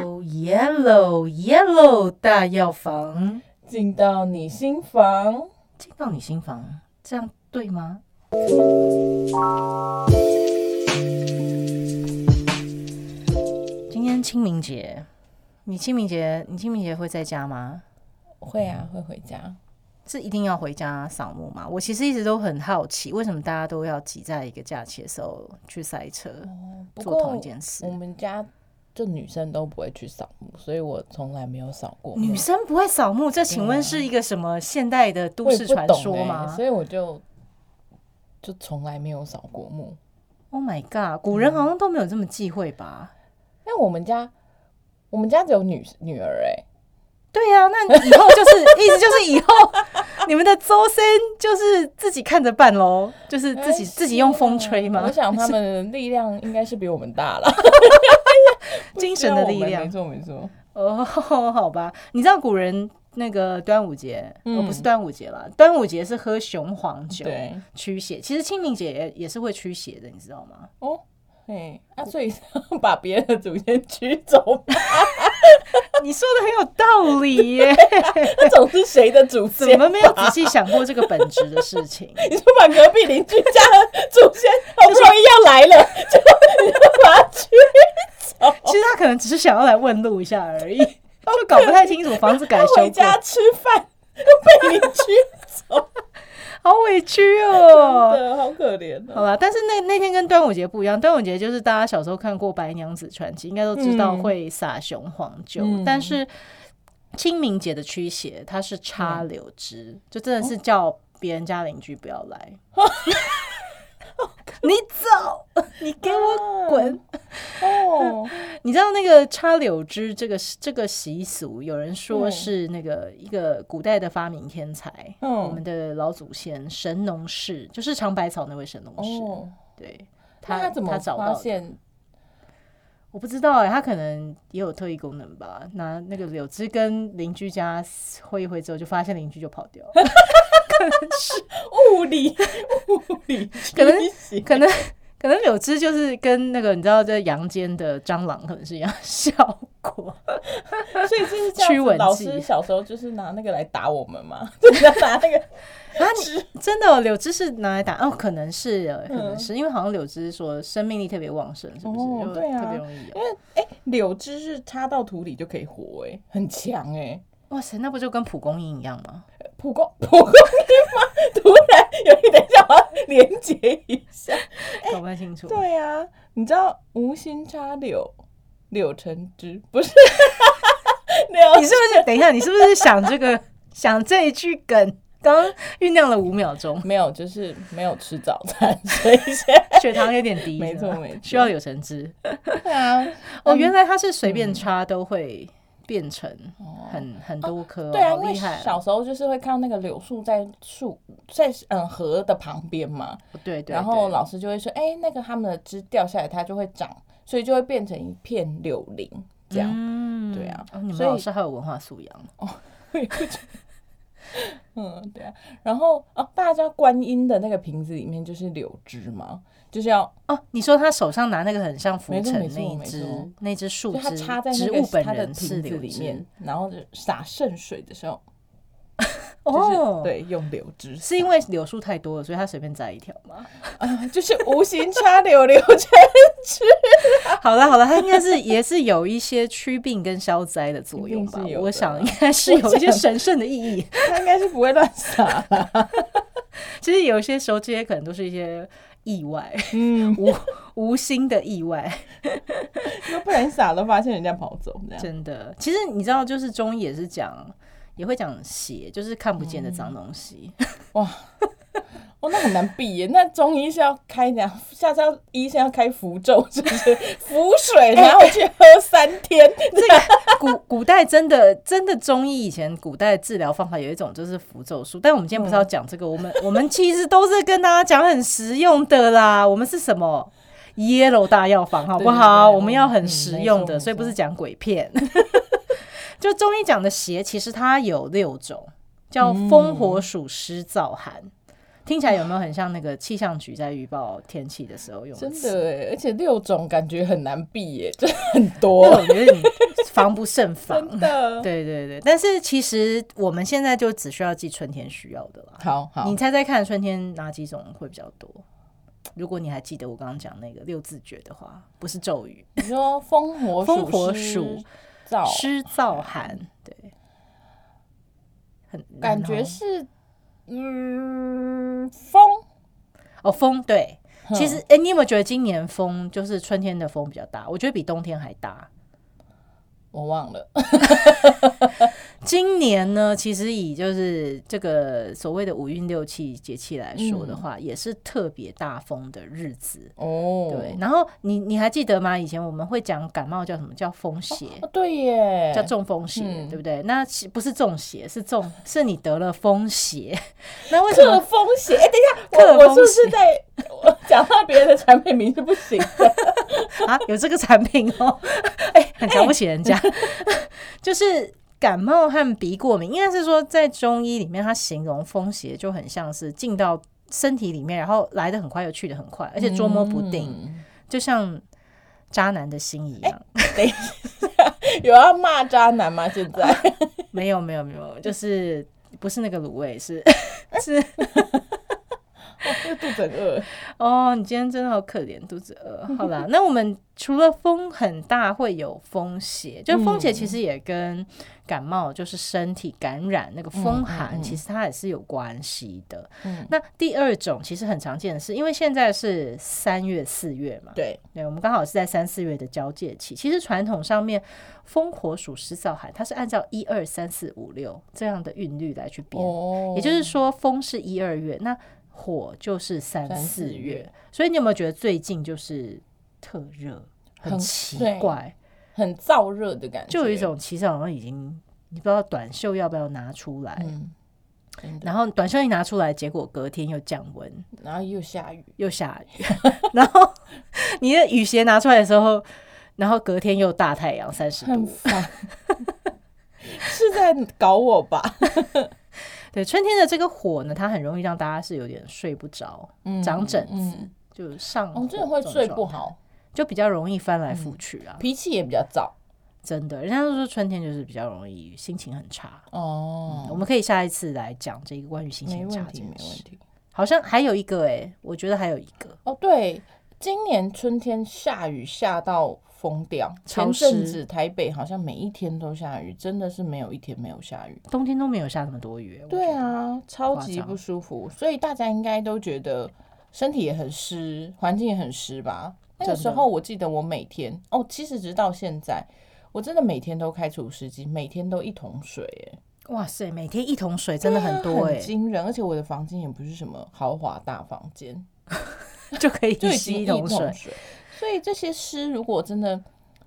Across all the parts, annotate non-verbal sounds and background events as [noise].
哦，yellow yellow 大药房进到你心房，进到你心房，这样对吗？今天清明节，你清明节你清明节会在家吗？会啊，会回家。是一定要回家扫墓吗？我其实一直都很好奇，为什么大家都要挤在一个假期的时候去塞车做不过同一件事我？们家就女生都不会去扫墓，所以我从来没有扫过墓。女生不会扫墓，这请问是一个什么现代的都市传说吗所以我就就从来没有扫过墓。？Oh my god，古人好像都没有这么忌讳吧？但我们家我们家只有女女儿哎、对呀、那以后就是意思就是以后你们的周身就是自己看着办喽，[laughs] 就是自己哎自己用风吹吗？我想他们的力量应该是比我们大了，[laughs] 精神的力量没错没错。哦，[laughs] 好吧，你知道古人那个端午节，哦，嗯不是端午节啦，端午节是喝雄黄酒驱邪，其实清明节也也是会驱邪的，你知道吗？哦，哎，啊，所以把别人的祖先驱走吗，[laughs] 你说的很有道理耶，[laughs] 那总是谁的祖先？怎么没有仔细想过这个本质的事情？[laughs] 你说把隔壁邻居家的祖先好不容易要来了，就你就把他驱走，其实他可能只是想要来问路一下而已，就搞不太清楚房子改他修家吃饭又被你驱走，好委屈哦。[laughs] 真的好可怜哦。好吧，但是那那天跟端午节不一样，端午节就是大家小时候看过《白娘子传奇》，应该都知道嗯会撒雄黄酒，嗯但是清明节的驱邪，它是插嗯柳枝，就真的是叫别人家邻居不要来。[laughs] 你走，你给我滚！哦，你知道那个插柳枝这个这个习俗，有人说嗯是那个一个古代的发明天才，嗯我们的老祖先神农氏，就是尝百草那位神农氏。哦，对他他怎么发现？我不知道哎、他可能也有特异功能吧。拿那个柳枝跟邻居家挥一挥之后，就发现邻居就跑掉了。[laughs] 可能是 [laughs] 物理 [laughs] 物理可能可能可能柳枝就是跟那个你知道在阳间的蟑螂可能是一样的效果。所以就是这样子。[laughs] 驱蚊剂老师小时候就是拿那个来打我们嘛，[laughs] 就是要拿那个 [laughs] 啊，你真的哦、柳枝是拿来打哦？可能是，可能是、因为好像柳枝说生命力特别旺盛，是不是？对啊特别容易有。柳枝是插到土里就可以活，哎，很强哎。哇塞，那不就跟蒲公英一样吗？蒲公蒲公英吗？突然有一点想要连接一下。[laughs] 搞不太清楚。对啊，你知道无心插柳，柳橙汁不是？[laughs] 柳你是不是？等一下，你是不是想这个 [laughs] 想这一句梗？刚刚酝酿了五秒钟，没有，就是没有吃早餐，所以血糖有点低，没错没错需要柳橙汁。对啊，哦，原来它是随便插都会变成很很多棵哦，对啊，因为！小时候就是会看到那个柳树在树在嗯河的旁边嘛，对对，然后老师就会说，哎、那个它们的枝掉下来，它就会长，所以就会变成一片柳林这样。嗯对啊哦你们所以老师还有文化素养哦，[laughs] [laughs] 嗯，对啊。然后哦，大家知道观音的那个瓶子里面就是柳枝吗？就是要哦，你说他手上拿那个很像浮尘那一只那只树枝，插在植物本人是瓶子里面，然后就洒圣水的时候，[laughs] 就是、哦，，对用柳枝，是因为柳树太多了，所以他随便摘一条吗？[laughs] 啊，就是无形插柳柳成枝。[laughs] 好了好了，它应该是也是有一些驱病跟消灾的作用吧我想应该是有一些神圣的意义。它应该是不会乱撒。其实有些时候这些可能都是一些意外，嗯，[laughs] 无无心的意外，[laughs] 那不然傻了，发现人家跑走这样。真的。其实你知道，就是中医也是讲，也会讲邪，就是看不见的脏东西。哇，[laughs] 哦，那很难避耶。那中医是要开怎样？下次要医生要开符咒，[laughs] 是不是？符水，然后去喝三天。这个古古代真的真的中医以前古代治疗方法有一种就是符咒术，但我们今天不是要讲这个，我们我们其实都是跟大家讲很实用的啦。我们是什么 yellow 大药房，好不好？对我们要很嗯实用的，所以不是错讲鬼片。[laughs] 就中医讲的邪，其实它有六种，叫风火暑湿燥寒。听起来有没有很像那个气象局在预报天气的时候用真？的哎，而且六种感觉很难避耶，[laughs] 真的很那多，种有点防不胜防。[laughs] 真的。对对对，但是其实我们现在就只需要记春天需要的啦。好好你，猜猜看，春天哪几种会比较多？如果你还记得我刚刚讲那个六字诀的话，不是咒语，你说风火风火暑燥，湿燥寒，对，很感觉是嗯风。哦风对。其实，哎、你有没有觉得今年风就是春天的风比较大？我觉得比冬天还大。我忘了，[laughs] 今年呢，其实以就是这个所谓的五运六气节气来说的话，也是特别大风的日子。哦，对，然后你你还记得吗？以前我们会讲感冒叫什么叫风邪，哦，对耶，叫中风邪，嗯对不对？那其不是中邪，是中是你得了风邪。[laughs] 那为什么？风邪。[laughs] 哎、等一下，克我我是不是在讲到别人的产品名是不行的？啊，有这个产品哦，哎、很瞧不起人家，[laughs] 就是感冒和鼻过敏，应该是说在中医里面，它形容风邪就很像是进到身体里面，然后来的很快又去的很快，而且捉摸不定，嗯就像渣男的心一样。等一下，有要骂渣男吗？现在 [laughs] 没有没有没有，就是不是那个卤味，是 [laughs] 是这肚子很饿。[laughs] 哦，你今天真的好可怜，肚子饿。[laughs] 好啦，那我们除了风很大会有风邪，就风邪其实也跟感冒就是身体感染那个风寒，其实它也是有关系的。嗯那第二种其实很常见的是，因为现在是三月四月嘛，对，对，我们刚好是在三四月的交界期。其实传统上面风火属湿燥寒，它是按照一二三四五六这样的韵律来去编。哦也就是说，风是一二月，那火就是三三四四月月。所以你有没有觉得最近就是特热，很很奇怪，很燥热的感觉，就有一种其实好像已经你不知道短袖要不要拿出来，嗯，然后短袖一拿出来，结果隔天又降温然后又下雨，又下雨，[laughs] 然后你的雨鞋拿出来的时候，然后隔天又大太阳三十度。很。[laughs] 是在搞我吧？[laughs] 对，春天的这个火呢，它很容易让大家是有点睡不着，嗯长疹子，嗯就上火哦，真的会睡不好，就比较容易翻来覆去啊。脾气也比较躁。真的，人家都说春天就是比较容易心情很差。哦，我们可以下一次来讲这个关于心没情差问题，这件事。没问题。好像还有一个哎、我觉得还有一个哦，对，今年春天下雨下到疯掉，潮前阵湿。子台北好像每一天都下雨，真的是没有一天没有下雨。冬天都没有下那么多雨、对，啊，超级不舒服，所以大家应该都觉得身体也很湿，环境也很湿吧？那个时候我记得我每天哦，其实直到现在，我真的每天都开除湿机，每天都一桶水，哎，哇塞，每天一桶水真的很多哎、很惊人。而且我的房间也不是什么豪华大房间，[laughs] 就可以 [laughs] 就已吸一桶水。所以这些湿如果真的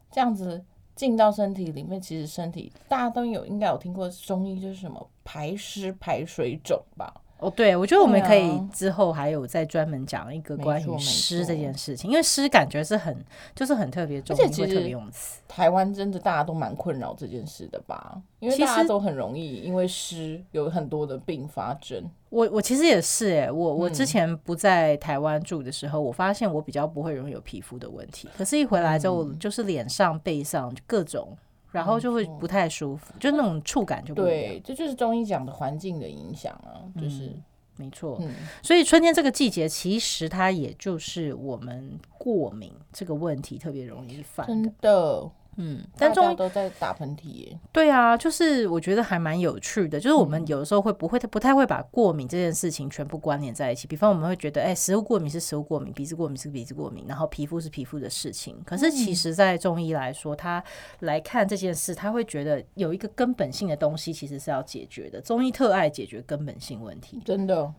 这样子进到身体里面，其实身体大家都有应该有听过中医就是什么排湿排水肿吧？哦，对，我觉得我们可以之后还有再专门讲一个关于湿这件事情，因为湿感觉是很就是很特别中医会特而且其实别用词。台湾真的大家都蛮困扰这件事的吧？因为大家都很容易因为湿有很多的并发症。我我其实也是哎、我我之嗯前不在台湾住的时候，我发现我比较不会容易有皮肤的问题，可是一回来之后，嗯就是脸上、背上各种，然后就会不太舒服，就那种触感就不一样。对，这就是中医讲的环境的影响啊，就是没错，嗯，所以春天这个季节，其实它也就是我们过敏这个问题特别容易犯的。真的，嗯，但中医都在打喷嚏耶。对啊，就是我觉得还蛮有趣的，就是我嗯们有的时候会不会不太会把过敏这件事情全部关联在一起。比方我们会觉得，哎、食物过敏是食物过敏，鼻子过敏是鼻子过敏，然后皮肤是皮肤的事情。可是嗯其实，在中医来说，他来看这件事，他会觉得有一个根本性的东西其实是要解决的。中医特爱解决根本性问题，真的，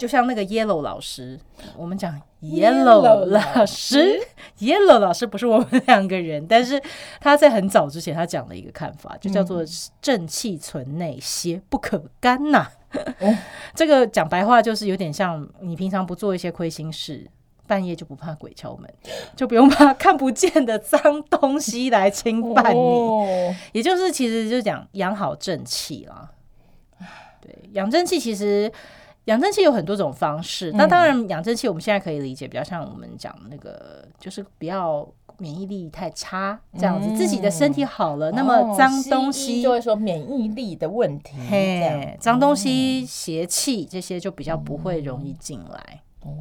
就像那个 Yellow 老师，我们讲 Yellow 老老师，Yellow 老师不是我们两个人，但是他在很早之前他讲了一个看法，就叫做正气存内，邪不可干呐、哦 [laughs] 这个讲白话就是有点像你平常不做一些亏心事。半夜就不怕鬼敲门，就不用怕看不见的脏东西来侵犯你。哦也就是其实就讲养好正气啦。对，养正气其实养正气有很多种方式，那当然养正气我们现在可以理解比较像我们讲那个，就是不要免疫力太差这样子，自己的身体好了，那么哦脏东西就会说免疫力的问题，这嘿样，脏东西、邪气这些就比较不会容易进来。哦。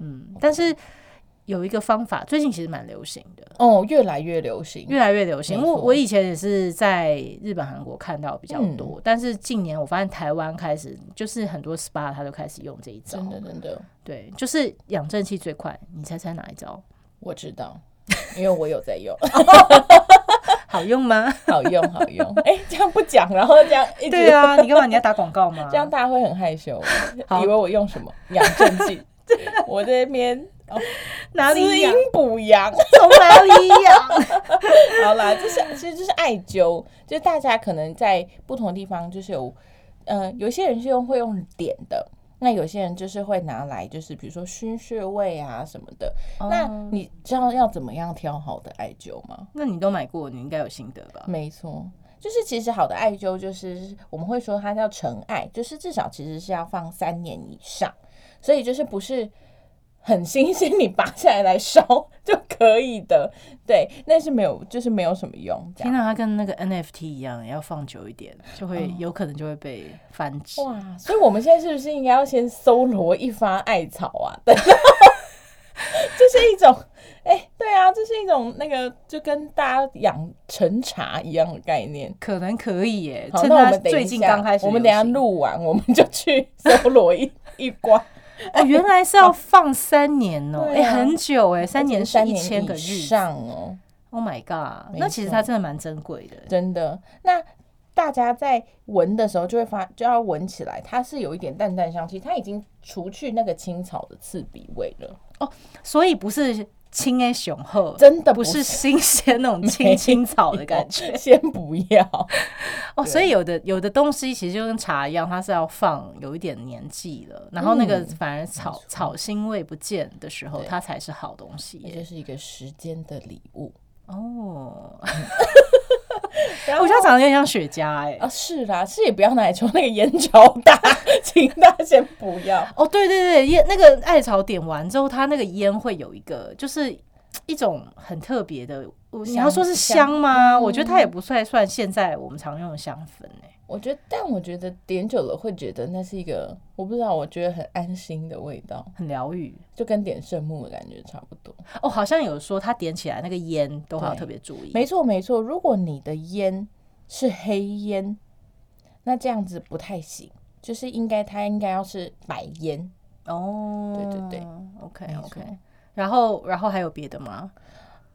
嗯，但是有一个方法，最近其实蛮流行的，哦，越来越流行，越来越流行。我我以前也是在日本、韩国看到比较嗯多，但是近年我发现台湾开始就是很多 SPA 它都开始用这一招真，的真的，对，就是养正气最快。你猜猜哪一招我知道，[laughs] 因为我有在用，[laughs] 好用吗？[laughs] 好用好用。哎、这样不讲，然后这样一直，对啊，你干嘛？你要打广告吗？这样大家会很害羞，好以为我用什么养正气。我这边 [laughs] 哪里痒？补阳，[laughs] 从哪里养？[laughs] 好啦，就是其实就是艾灸，就是大家可能在不同的地方就是有，呃，有些人是用会用点的，那有些人就是会拿来就是比如说熏穴位啊什么的。那哦你知道要怎么样挑好的艾灸吗？那你都买过，你应该有心得吧？没错，就是其实好的艾灸就是我们会说它叫陈艾，就是至少其实是要放三年以上，所以就是不是很新鲜，你拔下来来烧就可以的。对，那是没有，就是没有什么用。这样天哪，它跟那个 NFT 一样，要放久一点，就会有可能就会被繁殖。哇，所以我们现在是不是应该要先搜罗一发艾草啊？[laughs] 这是一种，哎、对啊，这是一种那个就跟大家养陈茶一样的概念。可能可以耶，好，那我们最近下刚开始，我们等一下。录完，我们就去搜罗一 [laughs] 一关。哦，原来是要放三年哦，哎、很久哎，三年是一千个日。上哦，Oh my god，那其实它真的蛮珍贵的。真的。那大家在闻的时候就会发，就要闻起来，它是有一点淡淡香气，它已经除去那个青草的刺鼻味了。哦所以不是青诶雄厚，真的不是新鲜那种青青草的感觉先不要。[laughs] 哦。所以有的有的东西其实就跟茶一样，它是要放有一点年纪了，然后那个嗯反而草、草腥味不见的时候，它才是好东西耶。也就是一个时间的礼物。哦，然 [laughs] 我觉得它长得有点像雪茄哎。啊，是啦，是也不要拿来抽那个烟超大，请大家先不要。哦，对对对，烟那个艾草点完之后，它那个烟会有一个，就是一种很特别的。你要说是香吗？香我觉得它也不算算现在我们常用的香氛诶。我觉得，但我觉得点久了会觉得那是一个，我不知道，我觉得很安心的味道，很疗愈就跟点圣木的感觉差不多。哦，好像有说它点起来那个烟都还要特别注意。没错，没错。如果你的烟是黑烟，那这样子不太行，就是应该它应该要是白烟。哦，对对对，OK OK。然后然后还有别的吗？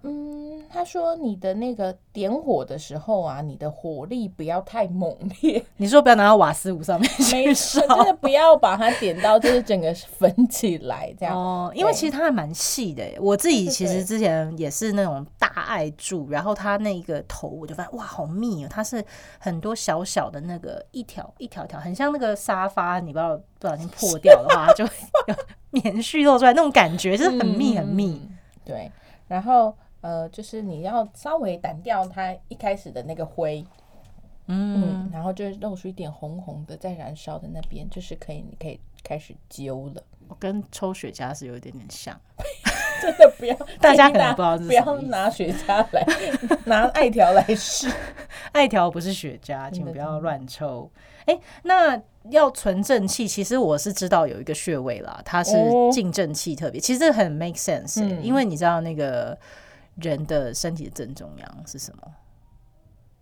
嗯，他说你的那个点火的时候啊，你的火力不要太猛烈，[laughs] 你说不要拿到瓦斯炉上面没去真的不要把它点到就是整个焚起来这样。哦，因为其实它还蛮细的。我自己其实之前也是那种大爱柱，然后它那个头我就发现哇，好密哦！它是很多小小的那个一条一条条，很像那个沙发，你不要不小心破掉的话，它就会 [laughs] 有棉絮露出来那种感觉，就是很密很密。嗯对，然后呃，就是你要稍微掸掉它一开始的那个灰，嗯，嗯，然后就露出一点红红的，在燃烧的那边，就是可以，你可以开始揪了。我跟抽雪茄是有一点点像。[laughs] 真的不要，[laughs] 大家可能不知道不要拿雪茄来 [laughs] 拿艾条来试。艾条不是雪茄，请不要乱抽。哎、那要存正气，其实我是知道有一个穴位啦，它是哦进正气特别，其实这很 make sense，、欸嗯因为你知道那个人的身体的正中央是什么？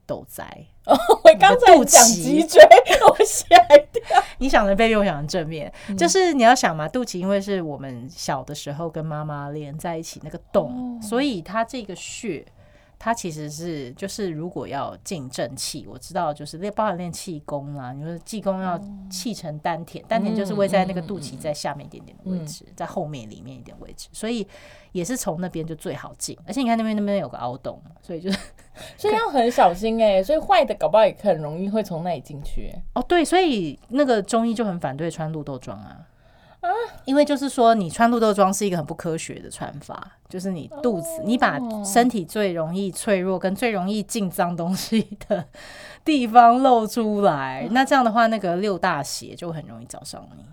斗宅。[laughs] 我刚才讲脊椎，[laughs] 我吓一跳。你想的背，我想的正面，嗯就是你要想嘛，肚脐因为是我们小的时候跟妈妈连在一起那个洞，哦所以它这个穴。它其实是就是如果要进正气，我知道就是练包含练气功啦。你说气功要气成丹田，丹田就是位在那个肚脐在下面一点点的位置，在后面里面一点位置，所以也是从那边就最好进。而且你看那边那边有个凹洞，所以就是 [laughs] 所以要很小心哎、所以坏的搞不好也很容易会从那里进去、欸。哦，对，所以那个中医就很反对穿露豆装啊。因为就是说，你穿露豆装是一个很不科学的穿法，就是你肚子，你把身体最容易脆弱跟最容易进脏东西的地方露出来，[laughs] 那这样的话，那个六大邪就很容易找上你。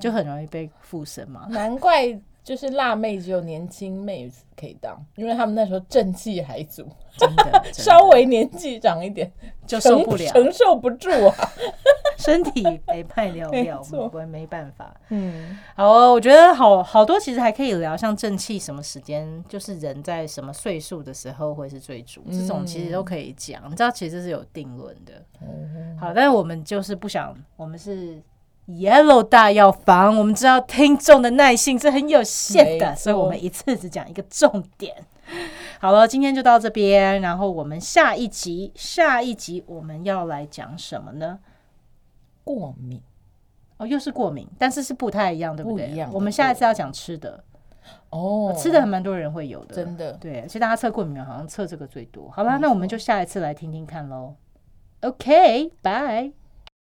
就很容易被附身嘛。难怪就是辣妹只有年轻妹子可以当，因为他们那时候正气还足，[laughs] 稍微年纪长一点 [laughs] 就受不了，承受不住啊。[laughs] 身体没派了了，我们没办法。嗯，好哦，我觉得好好多，其实还可以聊，像正气什么时间，就是人在什么岁数的时候会是最主，这种其实都可以讲。你知道，其实是有定论的。好，但是我们就是不想，我们是 Yellow 大药房，我们知道听众的耐性是很有限的，所以我们一次只讲一个重点。好了，今天就到这边，然后我们下一集，下一集我们要来讲什么呢？过敏哦，又是过敏，但是是不太一样，对对？不一样我们下一次要讲吃的，哦，吃的还蛮多人会有的，真的对，其实大家测过敏好像测这个最多。好啦，那我们就下一次来听听看喽。OK，拜。